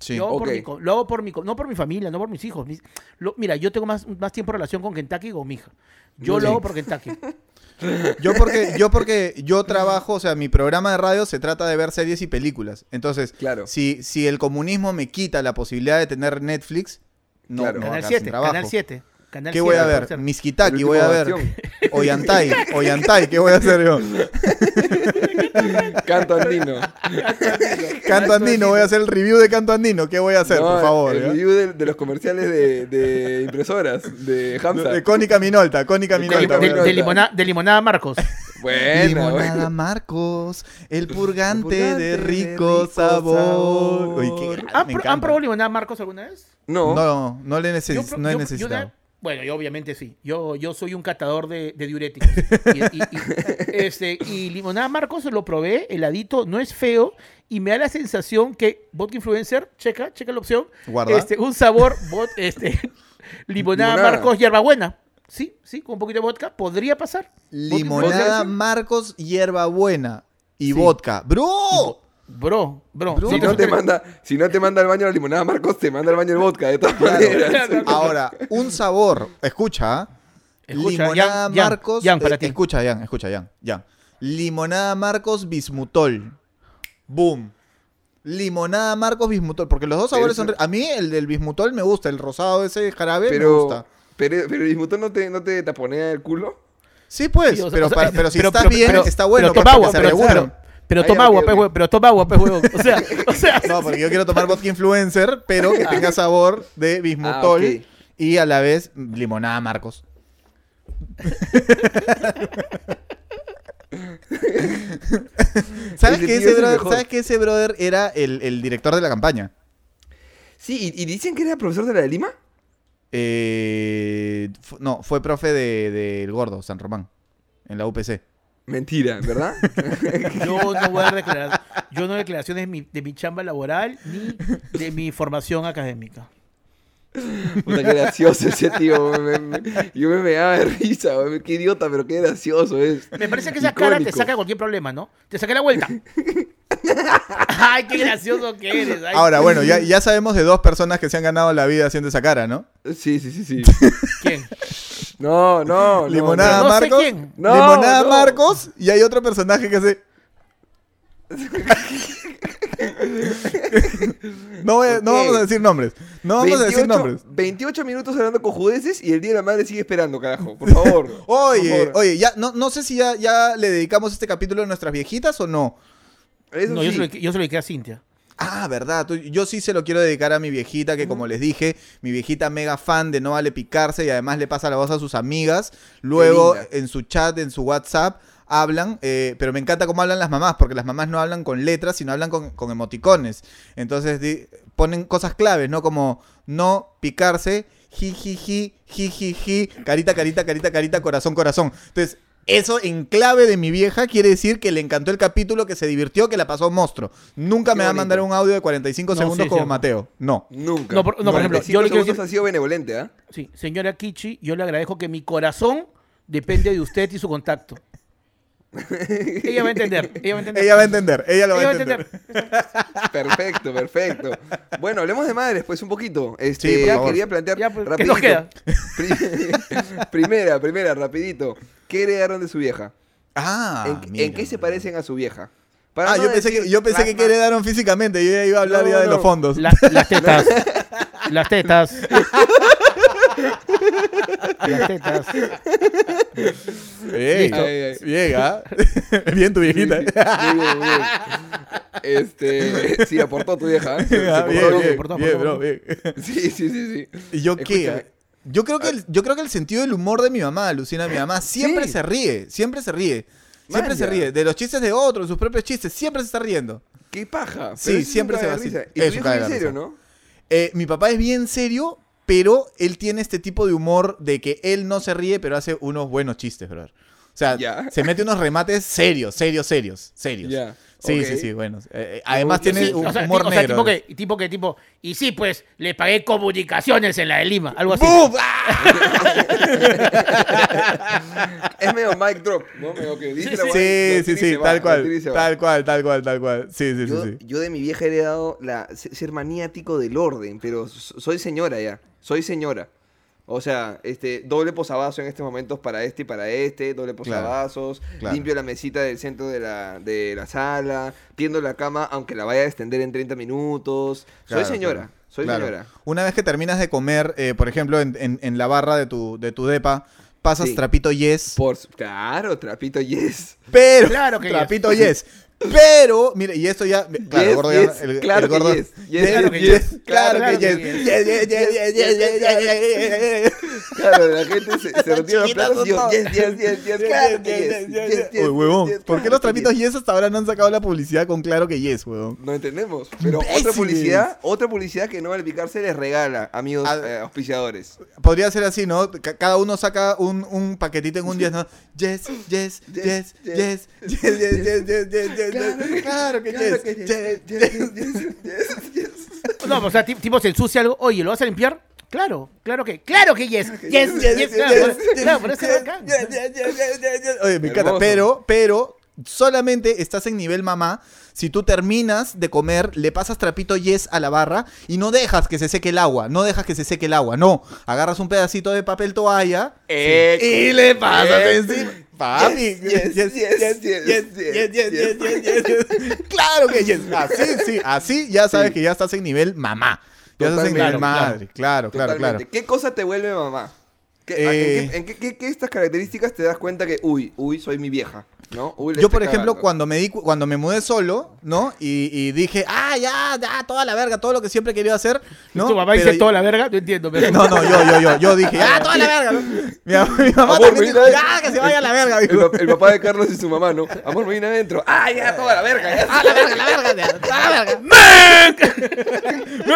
Sí. Lo hago, por mi, co- lo hago por mi, co- no por mi familia, no por mis hijos. Mis- lo- mira, yo tengo más, más tiempo de relación con Kentucky que con mi hija. Yo lo hago por Kentucky. *laughs* Yo porque, yo porque yo trabajo, o sea, mi programa de radio se trata de ver series y películas. Entonces, Claro. si, si el comunismo me quita la posibilidad de tener Netflix, no, Claro. me voy a Canal quedar 7, sin trabajo. Canal 7. Canal ¿Qué voy a 7, ver? Miskitaki, voy a ver. Ollantay, Ollantay, ¿qué voy a hacer yo? *laughs* Canto andino. Canto andino, voy a hacer el review de Canto andino, ¿qué voy a hacer, No, por favor? El ya? review de, de los comerciales de, de impresoras, de Hamza. De Cónica Minolta, Cónica Minolta. de- limonada, de limonada Marcos. Buena, Limonada. Marcos, el purgante, purgante de de rico, rico sabor. sabor. Uy, qué grande, ¿Han, me pro- encanta. ¿Han probado limonada Marcos alguna vez? No. No, no le neces- Yo pro- no he necesitado. Bueno, yo obviamente sí. Yo, yo soy un catador de, de diuréticos. y, y- y- *laughs* este, y limonada Marcos lo probé, heladito, no es feo. Y me da la sensación que vodka influencer, checa, checa la opción. Guarda. Este, un sabor, bot- este, *laughs* limonada, Limonada. Marcos hierbabuena. Sí, sí, con un poquito de vodka, podría pasar. Limonada ¿Vodka? Marcos, hierbabuena y Sí. vodka. ¡Bro! Bro, bro. Bro. Si no, te manda, si no te manda al baño la limonada Marcos, te manda al baño el vodka, de todas Claro. maneras. *laughs* Ahora, un sabor. Escucha. ¿ah? Escucha, Limonada Jan, Marcos. Jan, para eh, ti. Escucha, Jan, escucha, Jan, Jan. Limonada Marcos Bismutol. Boom. Limonada Marcos Bismutol. Porque los dos Pero sabores son. A mí el del Bismutol me gusta. El rosado ese jarabe me gusta. pero, pero el dismutón no te, no te taponea el culo. Sí, pues. Sí, o sea, pero, o sea, para- pero si pero- estás pero- bien, pero- está bueno. Pero toma agua, se pero. Pero, Ah, toma agua, pues, pero toma agua, pues, huevón. O sea, *laughs* o sea, No, porque yo quiero tomar vodka influencer, pero que tenga sabor de bismutol Ah, y a la vez limonada Marcos. *laughs* ¿Sabes que ese es brother, mejor. ¿sabes que ese brother era el, el director de la campaña? Sí, y, y dicen que era profesor de la de Lima. Eh, no, fue profe del de, del gordo, San Román, en la UPC. Mentira, ¿verdad? *laughs* yo no voy a declarar, yo no declaraciones de mi, de mi chamba laboral ni de mi formación académica. Puta, qué gracioso ese tío. me- me- me- yo me meaba de risa, qué idiota, pero qué gracioso es. Me parece que esa cara te saca cualquier problema, ¿no? Te saca la vuelta. *laughs* Ay, qué gracioso que eres. ay. Ahora, bueno, ya, ya sabemos de dos personas que se han ganado la vida haciendo esa cara, ¿no? Sí, sí, sí, sí. ¿Quién? No, no, no. Limonada no sé Marcos. quién. No, Limonada no. Marcos. Y hay otro personaje que hace. *laughs* no, voy a- no vamos a decir nombres. No vamos a decir 28 nombres. 28 minutos hablando con judeces y el día de la madre sigue esperando, carajo. Por favor. *laughs* por Oye, favor. oye, ya, no, no sé si ya, ya le dedicamos este capítulo a nuestras viejitas o no. Eso No, yo sí. se, lo, yo se lo dediqué a Cintia. Ah, verdad. yo sí se lo quiero dedicar a mi viejita, que como les dije, mi viejita mega fan de No Vale Picarse y además le pasa la voz a sus amigas. Luego en su chat, en su WhatsApp, hablan, eh, pero me encanta cómo hablan las mamás, porque las mamás no hablan con letras, sino hablan con, con emoticones. Entonces di- ponen cosas claves, ¿no? Como no picarse, ji, ji, ji, ji, ji, ji, carita, carita, carita, carita, corazón, corazón. Entonces, eso en clave de mi vieja quiere decir que le encantó el capítulo, que se divirtió, que la pasó monstruo. Nunca Qué me va a bonito. mandar un audio de 45 No, segundos sí, como. Mateo. No. Nunca. No, por- no, por ejemplo, 45 yo le quiero segundos decir- ha sido benevolente, ¿ah? Sí, señora Kichi, yo le agradezco que mi corazón depende de usted y su contacto. Ella va a entender, ella va a entender. Ella va a entender, ella lo va Ella a va a entender. Perfecto, perfecto. Bueno, hablemos de madres, pues un poquito. Este, Sí, por favor. quería plantear Ya, pues, ¿qué rapidito. nos queda? Pri- *laughs* primera, primera, rapidito. ¿Qué heredaron de su vieja? Ah, ¿En, en mira. qué se parecen a su vieja? Para Ah, no yo pensé que, yo pensé que ma- heredaron físicamente, yo ya iba a hablar No, ya de no. los fondos. La- las tetas. Las tetas. *laughs* las tetas. Ey, Ay, ay. bien, ¿ah? *laughs* Bien tu viejita. Sí, sí, muy bien, muy bien. Este, sí, aportó tu vieja. ¿eh? Se- se Ah, bien, bien. bien, bien, bro, bien. *laughs* Sí, sí, sí, sí. ¿Y yo qué? Yo creo, que el, yo creo que el sentido del humor de mi mamá, Lucina, mi mamá, siempre Sí. se ríe, siempre se ríe. Siempre se ríe. De los chistes de otros, sus propios chistes, siempre se está riendo. Qué paja. Sí, Pero es siempre se va de así. Y Es tu viejo de serio. ¿no? Eh, mi papá es bien serio, pero él tiene este tipo de humor de que él no se ríe, pero hace unos buenos chistes, brother. O sea, se mete unos remates serios, serios, serios, serios. Sí, sí, sí, bueno. Eh, eh, además tiene Sí, un o sea, humor tipo, o sea, negro. tipo que, tipo que, tipo, y sí, pues, le pagué comunicaciones en la de Lima, algo así. ¡Bum! ¡Ah! *laughs* Es medio mic drop, ¿no? Medio que dice Sí, la sí. Sí, tal cual, tal cual, tal cual, tal cual. Sí, sí, Yo, sí, yo de mi vieja he heredado la, se- ser maniático del orden, pero so- soy señora ya, soy señora. O sea, este, doble posavasos en estos momentos para este y para este, doble posavasos, claro. limpio la mesita del centro de la, de la sala, tiendo la cama aunque la vaya a extender en 30 minutos. Claro, soy señora, claro. soy Claro. señora. Una vez que terminas de comer, eh, por ejemplo, en, en- en la barra de tu, de tu depa, pasas Sí. trapito yes. Por, su- claro, trapito yes. Pero, Claro que yes. trapito yes. Pero, mire, y esto ya, claro, el gordo ya- claro que yes, claro que yes, claro que yes, yes. yes, yes, yes, yes, yes, yes, yes, yes. Claro, la gente se, retira los platos y yo, yes, yes, yes, yes, claro que yes, Uy, huevón, ¿por qué los trapitos yes? hasta ahora no han sacado la publicidad con claro que yes, huevón? No entendemos. Pero otra publicidad, otra publicidad que no al picarse les regala, amigos Ah. eh, auspiciadores. Podría ser así, ¿no? Ca- Cada uno saca un, paquetito en un yes, ¿no? Yes, yes, yes, yes, yes, yes, yes, yes, yes, yes, yes. Claro que yes, yes, yes. No, o sea, ti- tipo se ensucia algo. Oye, ¿lo vas a limpiar? Claro, claro que, claro que yes. Yes, Yes, yes, yes, claro, yes, por- yes, claro, por eso yes, es bacán. yes, yes, yes, yes, yes, yes. Oye, me encanta, pero, pero solamente estás en nivel mamá si tú terminas de comer, le pasas trapito yes a la barra y no dejas que se seque el agua, no dejas que se seque el agua, no, agarras un pedacito de papel toalla y le pasas eh, encima. Papi, claro que yes, así sí, así ya sabes que ya estás en nivel mamá. Ya estás en nivel madre, claro, claro, claro. ¿Qué cosa te vuelve mamá? ¿Qué- Eh. ¿En, qué, en qué- qué- qué estas características te das cuenta que, uy, uy, soy mi vieja? ¿No? Uy, Yo, por ejemplo, cagando. cuando me di, cu- cuando me mudé solo, ¿no? Y, y dije, ah, ya, ya, toda la verga, todo lo que siempre he querido hacer, ¿no? Tu mamá Pero- dice toda la verga, no entiendo. Pero... No, no, yo, yo, yo, yo dije, ah, toda la *laughs* verga, ¿no? Mi, mi mamá Amor, también dijo, ya, que se vaya a la verga, El, dijo. el papá de Carlos y su mamá, ¿no? Amor, me vine adentro. ¡Ah, ya, toda la verga! ya. Ah, la verga, la verga, ya, toda la verga. *laughs*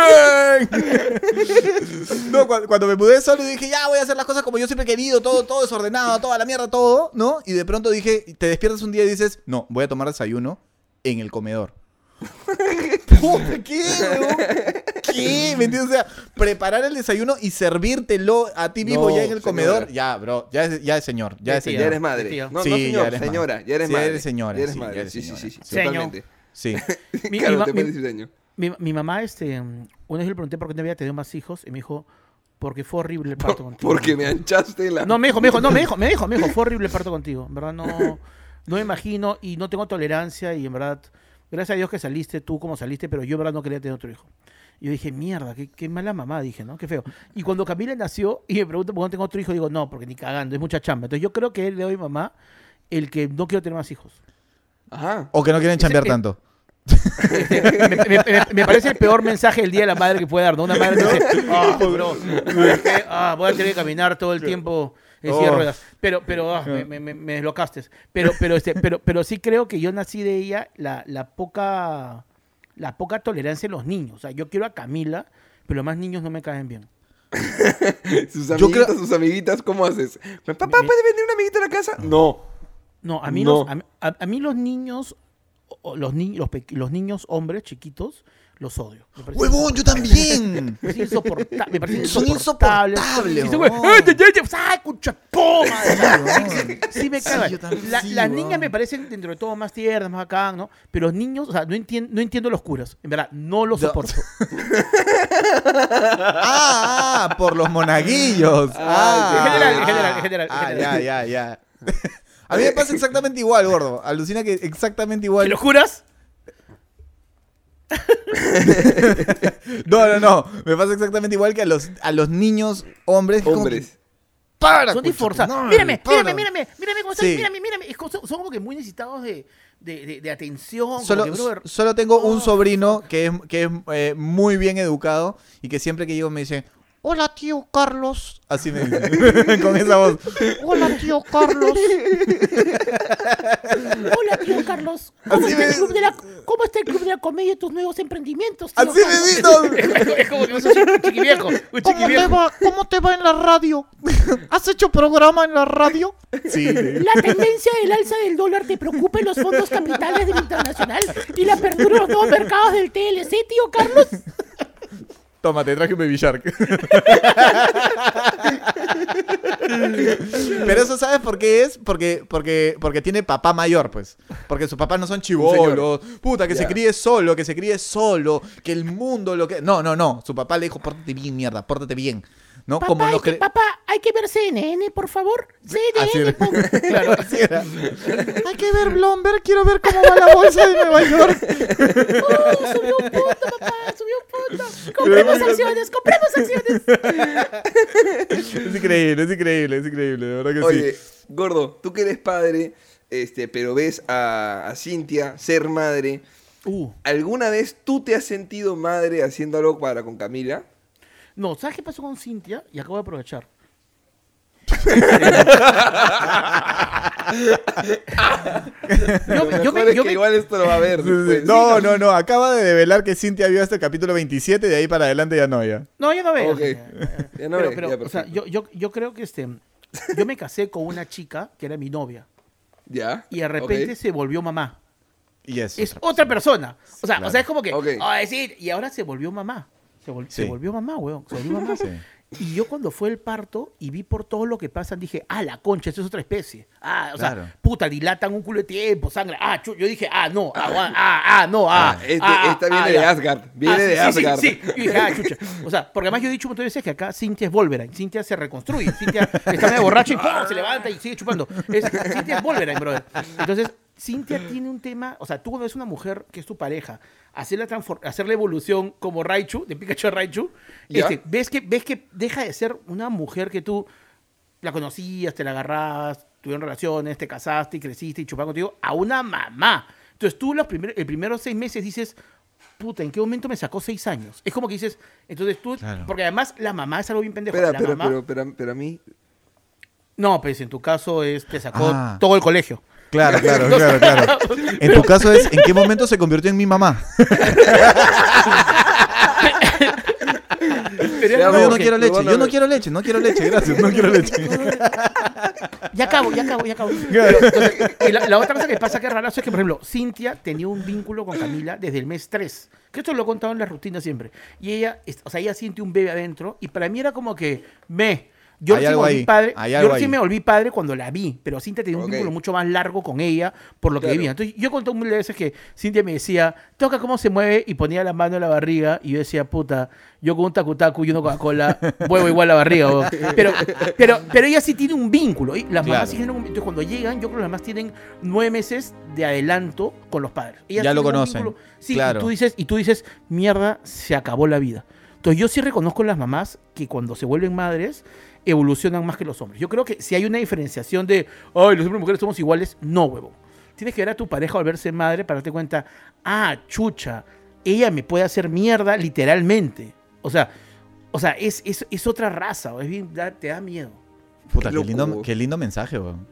No, cu- cuando, me mudé solo dije, ya voy a hacer las cosas como yo siempre he querido, todo, todo desordenado, toda la mierda, todo, ¿no? Y de pronto dije, te despiertas un día y dices, no, voy a tomar desayuno en el comedor. *laughs* Puta, ¿qué, weón? ¿Qué? ¿Me entiendes? O sea, preparar el desayuno y servírtelo a ti mismo No, ya en el comedor. señora. Ya, bro. Ya es, ya es señor. Ya es Sí, señor. Ya eres madre. tío. No, Sí, no ya señor, eres señora, madre. ya eres Sí, madre. eres señora, Ya eres sí, ya madre, sí, sí, sí, sí, Señor. totalmente. Sí. Mi, *laughs* Claro, mi te mi- mi mamá, este, una vez le pregunté por qué no había tenido más hijos y me dijo, porque fue horrible el parto contigo. Porque me anchaste la... No, me dijo, me dijo, no, me dijo, me dijo, me dijo, fue horrible el parto contigo. En verdad, no, no me imagino y no tengo tolerancia y en verdad, gracias a Dios que saliste tú como saliste, pero yo en verdad no quería tener otro hijo. Y yo dije, mierda, qué, qué mala mamá, dije, ¿no? Qué feo. Y cuando Camila nació y me pregunta por qué no tengo otro hijo, digo, no, porque ni cagando, es mucha chamba. Entonces yo creo que le doy mamá el que no quiero tener más hijos. Ajá. O que no quieren chambear que- tanto. Me, *laughs* me- me- me parece el peor mensaje del día de la madre que puede dar, ¿no? Una madre que dice, *laughs* ah, bro. Ah, voy a tener que caminar todo el tiempo en silla de Oh. ruedas. Pero, pero, ah, me, me, me- me deslocaste. Pero, pero, este, pero, pero sí creo que yo nací de ella la, la poca, la poca tolerancia en los niños. O sea, yo quiero a Camila, pero los más niños no me caen bien. *laughs* Sus Yo amiguitas, creo- sus amiguitas, ¿cómo haces? ¿Papá puede venir una amiguita a la casa? No. No, a mí, No. Los, a, mí- a- a mí los niños, los, ni- los, pe- los niños hombres chiquitos, los odio. ¡Huevón, yo también! *laughs* Me parece insoporta- me parece Son insoportables. insoportables, Y ese güey, huevón. ¡ay, ay, ay, ¡ay, cucha poma! Sí, sí me Sí, cagan. La- sí, las niñas me parecen dentro de todo más tiernas, más bacán, ¿no? Pero los niños, o sea, no, entien- no entiendo los curas. En verdad, no los No. soporto. *laughs* Ah, ah, por los monaguillos. Ah, Ah, en general, en general, en general, en Ah, general. ya, ya, ya. *laughs* A mí me pasa exactamente igual, gordo. Alucina que exactamente ¿Y igual. los curas? *laughs* No, no, no. Me pasa exactamente igual que a los, a los niños hombres. Hombres. ¡Para! Son disforzados. Mírame, para". mírame, mírame, mírame cómo estoy, Sí. mírame, mírame. Es como- son, son como que muy necesitados de, de, de- de atención. Solo, que, solo tengo un Oh, sobrino que es, que es eh, muy bien educado y que siempre que llego me dice, hola tío Carlos. Así me dice, *laughs* con esa voz. Hola tío Carlos. Hola, tío Carlos. ¿Cómo Así está, el club de la, ¿Cómo está el club de la comedia y tus nuevos emprendimientos? tío Así me dice. *laughs* es como que es un chiqui- chiquiviejo. Un ¿Cómo te, va, ¿Cómo te va en la radio? ¿Has hecho programa en la radio? Sí. La tendencia del alza del dólar te preocupa en los fondos capitales del internacional y la apertura de los nuevos mercados del TLC, tío Carlos. Toma, te traje un Baby Shark. *laughs* Pero eso, ¿sabes por qué es? Porque, porque, porque tiene papá mayor, pues. Porque sus papás no son chivolos. Puta, que se críe solo, que se críe solo, que el mundo lo que. No, no, no. Su papá le dijo, pórtate bien, mierda, pórtate bien. ¿No? Papá, Como hay los que, papá, hay que ver CNN, por favor. Así CNN, *laughs* Claro, *laughs* así era. Hay que ver Bloomberg, quiero ver cómo va la bolsa de Nueva York. Oh, subió un punto, papá, subió un punto. Compremos acciones, compremos acciones. *laughs* Es increíble, es increíble, es increíble, de verdad que Oye, sí. gordo, tú que eres padre, este, pero ves a, a Cintia ser madre, Uh, ¿alguna vez tú te has sentido madre haciendo algo para con Camila? No, ¿sabes qué pasó con Cintia? Y acabo de aprovechar. *laughs* yo, me, es yo que me- igual esto lo va a ver. después. No, no, no. Acaba de develar que Cintia vio hasta el capítulo 27 de ahí para adelante ya no, ya. No, ya no veo. Ok. Ya no pero, ve, pero, ya, o sea, yo, yo, yo creo que este, yo me casé con una chica que era mi novia ¿Ya? y de repente se volvió mamá. Y eso. Es otra persona. O sea, Claro. o sea es como que, Ok. a decir, y ahora se volvió mamá. Se, vol- se Sí. volvió mamá, weón. Se volvió mamá. *laughs* Sí. Y yo cuando fue el parto y vi por todo lo que pasa, dije, ah, la concha, eso es otra especie. Ah, o Claro. sea, puta, dilatan un culo de tiempo, sangre. Ah, yo dije, ah, no, ah, ah, ah, no, ah. Ah, este- ah, esta viene de. Asgard, viene de sí, sí, Asgard. Sí, sí. Y dije, ah, chucha. O sea, porque además yo he dicho de veces que acá Cintia es Wolverine. Cintia se reconstruye. Cintia está medio borracha y ¡pum! se levanta y sigue chupando. Es, Cintia es Wolverine, brother. Entonces, Cintia *clears throat* tiene un tema. O sea, tú cuando ves una mujer que es tu pareja, hacer la, hacer la evolución como Raichu, de Pikachu a Raichu, este, ves, que, ves que deja de ser una mujer que tú la conocías, te la agarrabas, tuvieron relaciones, te casaste y creciste y chupaban contigo, a una mamá. Entonces tú los primeros, el primeros seis meses dices, puta, ¿en qué momento me sacó seis años? Es como que dices, entonces tú, Claro. porque además la mamá es algo bien pendejo. Espera, la pero, mamá, pero, pero, pero a mí... no, pues en tu caso es, te sacó Ah. todo el colegio. Claro, *laughs* claro, claro, claro. En tu caso es, ¿en qué momento se convirtió en mi mamá? No, yo no quiero leche, yo no quiero leche, no quiero leche, gracias, no quiero leche. Ya acabo, ya acabo, ya acabo. Entonces, y la, la otra cosa que pasa que es rara es que, por ejemplo, Cintia tenía un vínculo con Camila desde el mes 3. Que esto lo he contado en la rutina siempre. Y ella, o sea, ella siente un bebé adentro y para mí era como que, me. Yo algo me padre, yo ahí. me volví padre cuando la vi, pero Cintia tenía un vínculo mucho más largo con ella por lo que Claro. vivía. Entonces yo conté un mil veces que Cintia me decía, toca cómo se mueve y ponía la mano en la barriga y yo decía, puta, yo con un tacutacu y uno Coca-Cola, *laughs* huevo igual la barriga. weón". Pero, pero, pero ella sí tiene un vínculo. Y las Claro. mamás sí tienen un Entonces cuando llegan, yo creo que las mamás tienen nueve meses de adelanto con los padres. Ellas Ya lo conocen, vínculo- Sí, claro. y tú dices, y tú dices, mierda, se acabó la vida. Entonces yo sí reconozco en las mamás que cuando se vuelven madres evolucionan más que los hombres. Yo creo que si hay una diferenciación de, ay, los hombres y mujeres somos iguales, no, huevo. Tienes que ver a tu pareja volverse madre para darte cuenta, ah, chucha, ella me puede hacer mierda literalmente. O sea, o sea es, es, es otra raza, es bien, da- te da miedo. Puta, Qué qué lindo, qué lindo mensaje, weón.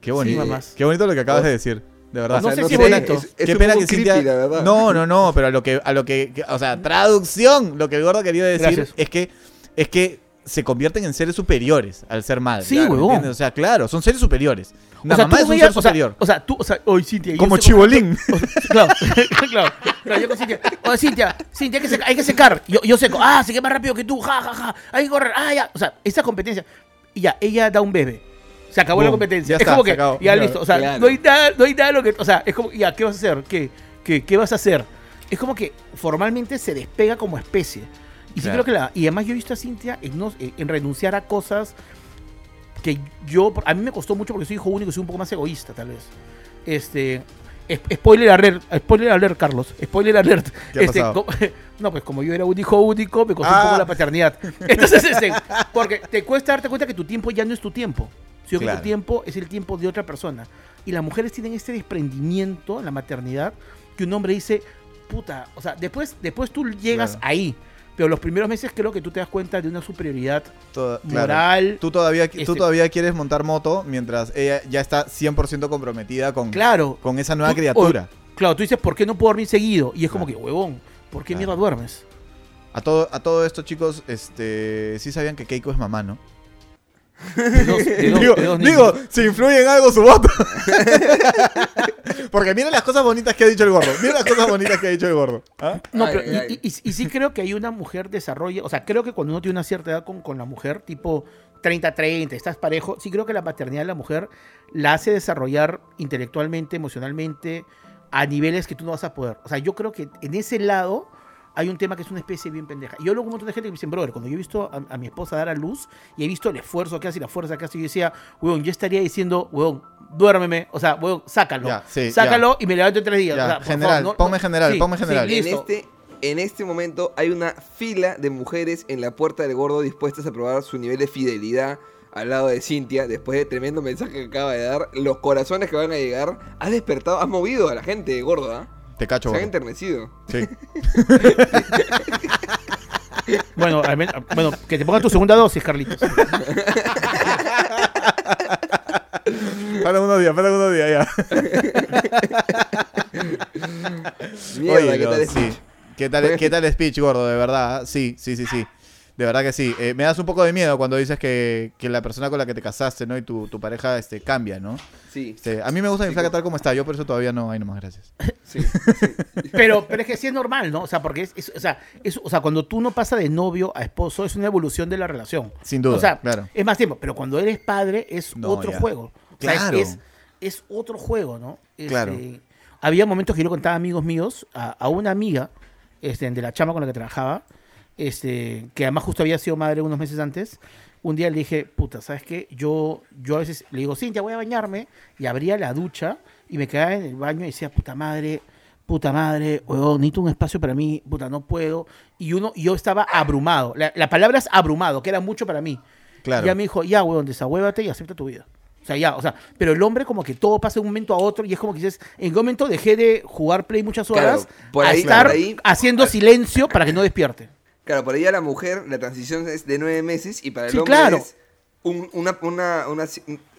Qué bonito. Qué bonito lo que acabas de decir. De verdad. No O sea, sé si sé, es bonito. es- es Qué pena que Cintia. creepy. No, no, no, pero a lo que, a lo que, que- o sea, traducción. Lo que el gordo quería decir Gracias. es que, es que se convierten en seres superiores al ser madre. Sí, Claro, huevón. O sea, claro, son seres superiores. Una o sea, mamá tú es un veías- ser o sea, superior. O sea, tú, o sea, hoy Cintia. Como chibolín. o *laughs* sea, claro, *laughs* claro, claro, yo con Cintia. Oye, Cintia, Cintia, hay que secar. Hay que secar. Yo, yo seco. Ah, se quema más rápido que tú. Ja, ja, ja. Hay que correr. Ah, ya. O sea, esa competencia. Y ya, ella da un bebé. Se acabó la Boom, competencia. ya es está, como se que, acabó. ya Claro, listo. O sea, claro. no hay nada, no hay nada lo que. O sea, es como, ya, ¿qué vas a hacer? ¿Qué, qué, qué vas a hacer? Es como que formalmente se despega como especie. Y sí Claro. creo que la. Y además yo he visto a Cintia en, no- en renunciar a cosas que yo, a mí me costó mucho porque soy hijo único y soy un poco más egoísta, tal vez. Este, es- spoiler alert, spoiler alert, Carlos, spoiler alert. ¿Qué ha Este, co- *laughs* no, pues como yo era un hijo único, me costó Ah. un poco la paternidad. Entonces, este, porque te cuesta darte cuenta que tu tiempo ya no es tu tiempo, sino que Claro. tu tiempo es el tiempo de otra persona. Y las mujeres tienen este desprendimiento en la maternidad que un hombre dice, puta, o sea, después, después tú llegas Claro. ahí. Pero los primeros meses creo que tú te das cuenta de una superioridad Toda- claro. moral. Tú todavía, tú Este- todavía quieres montar moto mientras ella ya está 100% comprometida con, Claro. con esa nueva Tú- criatura. o- claro, tú dices, ¿por qué no puedo dormir seguido? Y es como que, huevón, ¿por qué Claro. mierda duermes? A todo, a todo esto, chicos, este, sí sabían que Keiko es mamá, ¿no? De dos- de dos- digo, de dos digo, si influye en algo su voto. *laughs* Porque miren las cosas bonitas que ha dicho el gordo. Miren las cosas bonitas que ha dicho el gordo. ¿Ah? No, Ay, pero ay, y, ay. y- y- y sí creo que hay una mujer desarrolla, o sea, creo que cuando uno tiene una cierta edad con, con la mujer, tipo 30-30, estás parejo, sí creo que la paternidad de la mujer la hace desarrollar intelectualmente, emocionalmente, a niveles que tú no vas a poder. O sea, yo creo que en ese lado hay un tema que es una especie bien pendeja. Y yo luego un montón de gente que me dicen, brother, cuando yo he visto a, a mi esposa dar a luz y he visto el esfuerzo que hace y la fuerza que hace, yo decía, weón, yo estaría diciendo, weón, duérmeme, o sea, weón, sácalo. Ya, sí, sácalo y me levanto en tres días. Ya, O sea, por general, favor, no- ponme general, ponme general. En listo. este, en este momento hay una fila de mujeres en la puerta del gordo dispuestas a probar su nivel de fidelidad al lado de Cintia, después de tremendo mensaje que acaba de dar, los corazones que van a llegar, has despertado, has movido a la gente gorda, ¿ah? Te cacho, se gordo. enternecido. Sí. *laughs* Bueno, al bueno, que te ponga tu segunda dosis, Carlitos. Para unos días, para unos días ya. Mierda, Oye, ¿qué no, tal sí. ¿Qué tal, ¿Qué *laughs* tal speech, gordo? De verdad. Sí, sí, sí, sí. De verdad que sí. Eh, me das un poco de miedo cuando dices que, que la persona con la que te casaste, ¿no? Y tu, tu pareja este, cambia, ¿no? Sí, Este, a mí me gusta mi Sí, flaca como- tal como está. Yo por eso todavía no. Ay, nomás, gracias. *laughs* sí. *laughs* Pero, pero es que sí es normal, ¿no? O sea, porque es, es- o, sea, es- o sea, cuando tú no pasas de novio a esposo, es una evolución de la relación. Sin duda, O sea, claro. es más tiempo. Pero cuando eres padre, es No, otro ya. juego. O sea, es- Claro. es, es otro juego, ¿no? Este, Claro. Había momentos que yo le contaba a amigos míos, a, a una amiga este, de la chama con la que trabajaba, este, que además justo había sido madre unos meses antes. Un día le dije, puta, ¿sabes qué? Yo, yo a veces le digo, Cintia, voy a bañarme. Y abría la ducha y me quedaba en el baño y decía, puta madre, puta madre, huevón, necesito un espacio para mí, puta, no puedo. Y uno, y yo estaba abrumado. La, la palabra es abrumado, que era mucho para mí. Claro. Y ya me dijo, ya, huevón, desahuévate y acepta tu vida. O sea, ya, o sea, pero el hombre como que todo pasa de un momento a otro y es como que dices, en qué momento dejé de jugar play muchas Claro, horas a estar ahí- haciendo silencio para que no despierte. Claro, por ahí a la mujer la transición es de nueve meses y para el Sí, hombre claro. es un, una, una, una-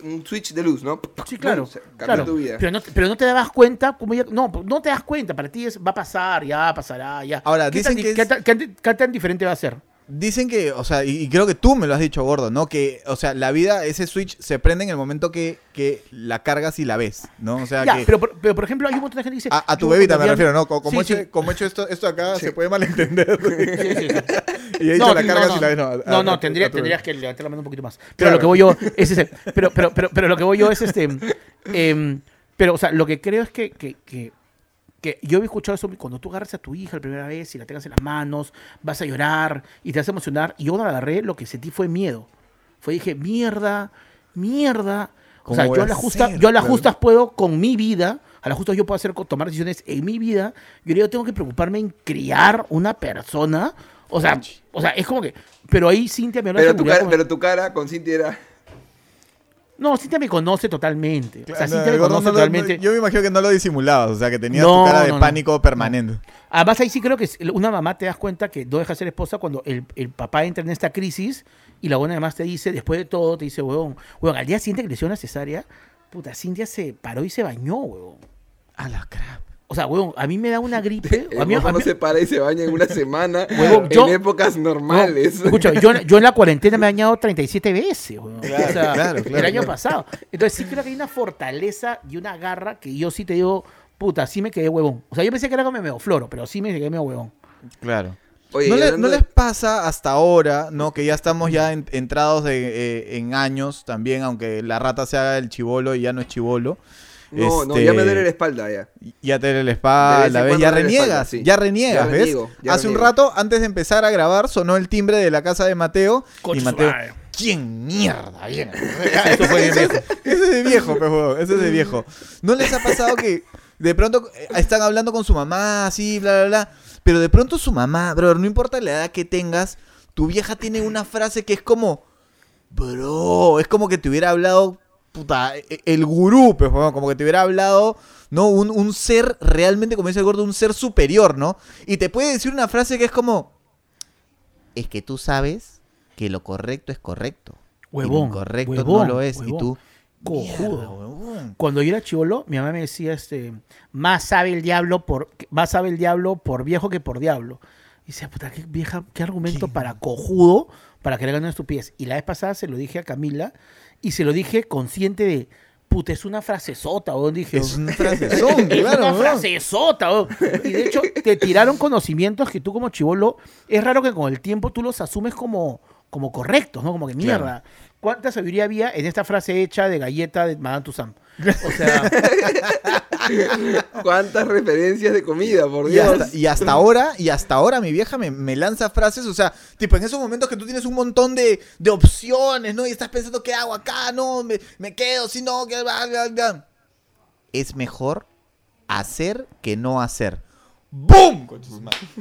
un switch de luz, ¿no? Sí, claro. *laughs* Claro. tu vida. Pero, no, pero no te dabas cuenta, como ya- no, no te das cuenta, para ti es, va a pasar, ya pasará, ya. Ahora, ¿Qué dicen tan, que di- ¿qué, es- tan, qué tan- qué tan diferente va a ser? Dicen que, o sea, y, y creo que tú me lo has dicho, gordo, ¿no? Que, o sea, la vida, ese switch se prende en el momento que, que la cargas y la ves, ¿no? O sea, Ya, que pero, por- pero por ejemplo, hay un montón de gente que dice. a, a tu yo bebita me refiero, ¿no? Co- Como, Sí, he, sí. hecho, como he hecho esto, esto acá, se puede malentender. *laughs* Sí, sí, sí. y he dicho la cargas y la ves, no. a- No, a- no, a- tendría, a tu tendrías bebé. que levantar la mano un poquito más. Pero Claro. lo que voy yo es ese. Pero, pero, pero, pero lo que voy yo es este. em, pero, o sea, lo que creo es que, que, que, que yo he escuchado eso cuando tú agarras a tu hija la primera vez y la tengas en las manos, vas a llorar y te vas a emocionar. Y yo la agarré, lo que sentí fue miedo. Fue dije, mierda, mierda. O ¿Cómo sea, yo a a las justas, hacer? yo a las justas puedo con mi vida, a las justas yo puedo hacer tomar decisiones en mi vida. Yo yo tengo que preocuparme en criar una persona. O sea, o sea, es como que. Pero ahí Cintia me habló Pero tu, seguridad cara, como- pero tu cara con Cintia era. No, Cintia me conoce totalmente. O sea, Cintia me conoce totalmente. yo me imagino que no lo disimulabas, o sea, que tenías tu cara de pánico permanente. Además, ahí sí creo que una mamá te das cuenta que no deja de ser esposa cuando el, el papá entra en esta crisis y la buena además te dice, después de todo, te dice, huevón, huevón, al día siguiente que le hicieron la cesárea, puta, Cintia se paró y se bañó, huevón. A la crap. O sea, huevón, a mí me da una gripe. El *laughs* A mí, a no se para y se baña en una semana. *laughs* Huevón, en yo- épocas normales. No, escucha, yo, yo en la cuarentena me he bañado 37 veces, weón. Claro, O sea, claro, el año claro. pasado. Entonces sí creo que hay una fortaleza y una garra que yo sí te digo, puta, sí me quedé huevón. O sea, yo pensé que era como medio floro, pero sí me quedé medio huevón. Claro. Oye, ¿No, le- les pasa hasta ahora, ¿no? Que ya estamos ya en- entrados de- eh, en años también, aunque la rata se haga el chivolo y ya no es chivolo. No, no, Este, ya me duele la espalda ya. Ya te duele la De espalda, ¿ves? Ya reniegas, espalda, sí. ya reniegas, Ya ¿ves? reniego, ya Hace un rato, antes de empezar a grabar, sonó el timbre de la casa de Mateo. Y. ¿quién mierda viene? *laughs* Eso fue bien viejo. Ese es de viejo, pues, huevón, ese es de viejo. ¿No les ha pasado que de pronto eh, están hablando con su mamá, así, bla, bla, bla? Pero de pronto su mamá, bro, no importa la edad que tengas, tu vieja tiene una frase que es como, bro, es como que te hubiera hablado, puta, e- el gurú, pues, como que te hubiera hablado, ¿no? Un, un ser realmente, como dice el gordo, un ser superior, ¿no? Y te puede decir una frase que es como, es que tú sabes que lo correcto es correcto. y lo Huevón, incorrecto huevón, no lo es. Y tú, Cojudo. Cuando yo era chivolo, mi mamá me decía, este, más sabe el diablo por, más sabe el diablo por viejo que por diablo. Y decía, puta, qué vieja, qué argumento para cojudo para que le hagan una estupidez. Y la vez pasada se lo dije a Camila y se lo dije consciente de, puta, es una frasezota, weón. Dije, Es *laughs* una frasezón, es una frasezota, weón. Y de hecho, te tiraron conocimientos que tú como chivolo, es raro que con el tiempo tú los asumes como, como correctos, ¿no? Como que mierda. ¿Cuánta sabiduría había en esta frase hecha de galleta de Madame Tussauds? O sea, *laughs* ¿Cuántas referencias de comida, por Y Dios? hasta, y hasta ahora, y hasta ahora mi vieja me, me lanza frases, o sea, tipo en esos momentos que tú tienes un montón de, de opciones, ¿no? Y estás pensando, ¿qué hago acá? No, me, me quedo, si no, que bla, bla, bla". Es mejor hacer que no hacer. ¡Boom!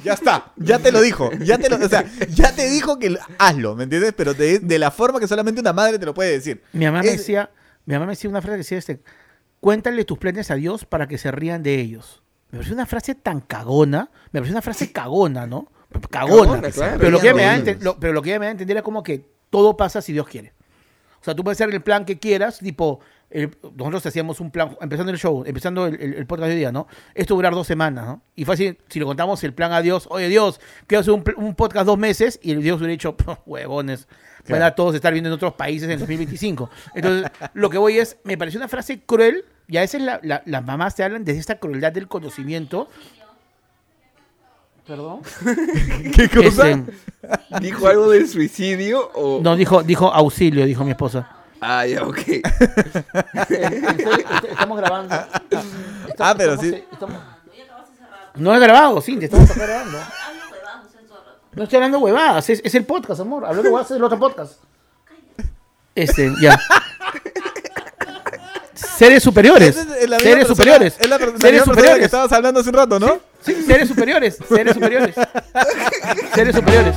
Ya está, ya te lo dijo, ya te lo, o sea, ya te dijo que lo- hazlo, ¿me entiendes? Pero de, de la forma que solamente una madre te lo puede decir. mi mamá me decía, mi mamá me decía una frase que decía este, cuéntale tus planes a Dios para que se rían de ellos. Me pareció una frase tan cagona, me pareció una frase cagona, ¿no? Cagona. Cagona, claro. pero, lo que ella me da lo- pero lo que ella me da a entender era como que todo pasa si Dios quiere. O sea, tú puedes hacer el plan que quieras, tipo, el- nosotros hacíamos un plan, empezando el show, empezando el, el- el podcast de hoy día, ¿no? Esto durar dos semanas, ¿no? Y fácil, si le contamos el plan a Dios, oye Dios, quiero hacer un, un podcast dos meses, y el Dios hubiera dicho, huevones, van a todos estar viendo en otros países en 2025. Entonces, lo que voy es, me pareció una frase cruel, y a veces la- la- las mamás te hablan desde esta crueldad del conocimiento. ¿Perdón? *laughs* ¿Qué cosa? Este, ¿Dijo algo del suicidio o...? no, dijo, dijo auxilio, dijo mi esposa. Ah, ya, ok. *laughs* Estamos grabando. Ah, pero sí. estamos- No he grabado, sí, te estamos grabando. No estoy hablando huevadas, es, es el podcast, amor. Hablando huevadas es el otro podcast. Este, ya. Seres superiores. Es la Seres persona- superiores. Es la, Seres persona que superiores. estabas hablando hace un rato, ¿no? Sí, seres superiores. Seres superiores. *laughs* Seres superiores.